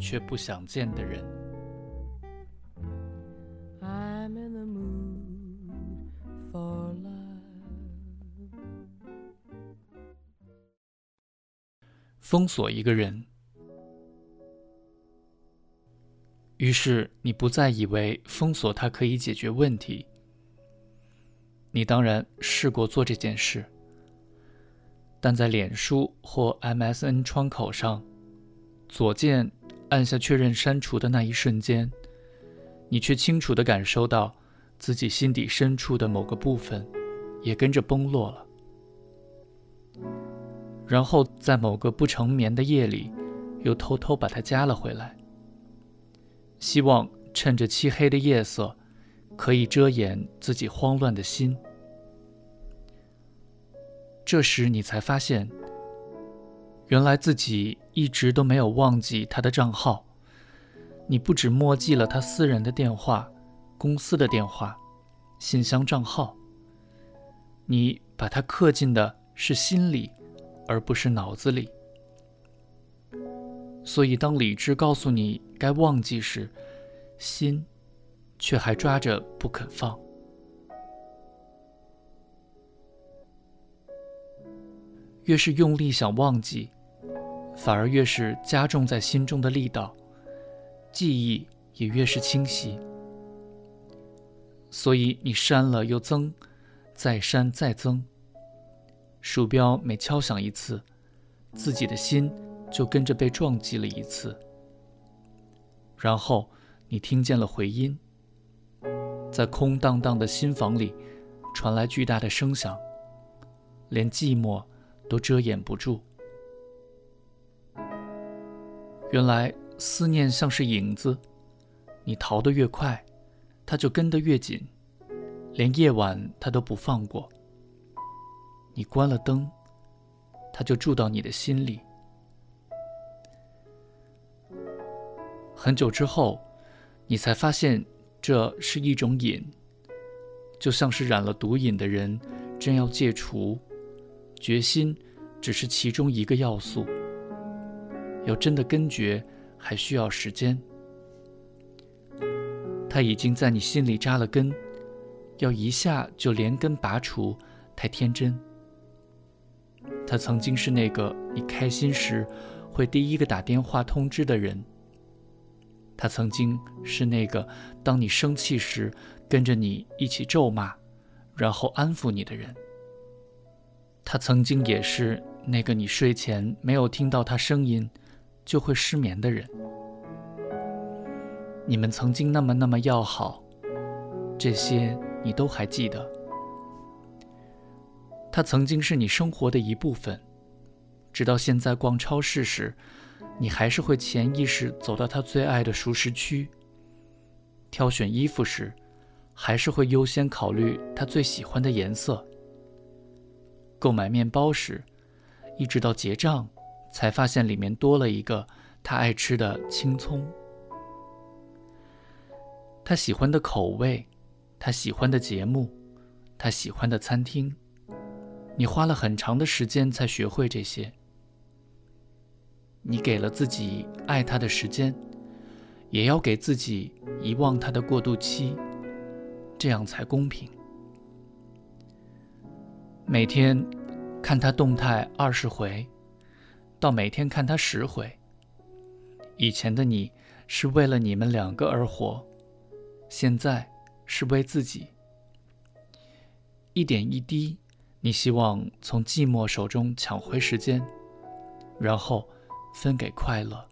却不想见的人。封锁一个人，于是你不再以为封锁他可以解决问题。你当然试过做这件事，但在脸书或 MSN 窗口上。左键按下确认删除的那一瞬间，你却清楚地感受到自己心底深处的某个部分也跟着崩落了。然后在某个不成眠的夜里，又偷偷把它加了回来，希望趁着漆黑的夜色，可以遮掩自己慌乱的心。这时你才发现。原来自己一直都没有忘记他的账号。你不止默记了他私人的电话、公司的电话、信箱账号，你把他刻进的是心里，而不是脑子里。所以，当理智告诉你该忘记时，心却还抓着不肯放。越是用力想忘记。反而越是加重在心中的力道，记忆也越是清晰。所以你删了又增，再删再增。鼠标每敲响一次，自己的心就跟着被撞击了一次。然后你听见了回音，在空荡荡的心房里传来巨大的声响，连寂寞都遮掩不住。原来思念像是影子，你逃得越快，它就跟得越紧，连夜晚它都不放过。你关了灯，它就住到你的心里。很久之后，你才发现这是一种瘾，就像是染了毒瘾的人真要戒除，决心只是其中一个要素。要真的根绝，还需要时间。它已经在你心里扎了根，要一下就连根拔除，太天真。他曾经是那个你开心时会第一个打电话通知的人。他曾经是那个当你生气时跟着你一起咒骂，然后安抚你的人。他曾经也是那个你睡前没有听到他声音。就会失眠的人，你们曾经那么那么要好，这些你都还记得。他曾经是你生活的一部分，直到现在逛超市时，你还是会潜意识走到他最爱的熟食区；挑选衣服时，还是会优先考虑他最喜欢的颜色；购买面包时，一直到结账。才发现里面多了一个他爱吃的青葱，他喜欢的口味，他喜欢的节目，他喜欢的餐厅。你花了很长的时间才学会这些。你给了自己爱他的时间，也要给自己遗忘他的过渡期，这样才公平。每天看他动态二十回。到每天看他十回。以前的你是为了你们两个而活，现在是为自己。一点一滴，你希望从寂寞手中抢回时间，然后分给快乐。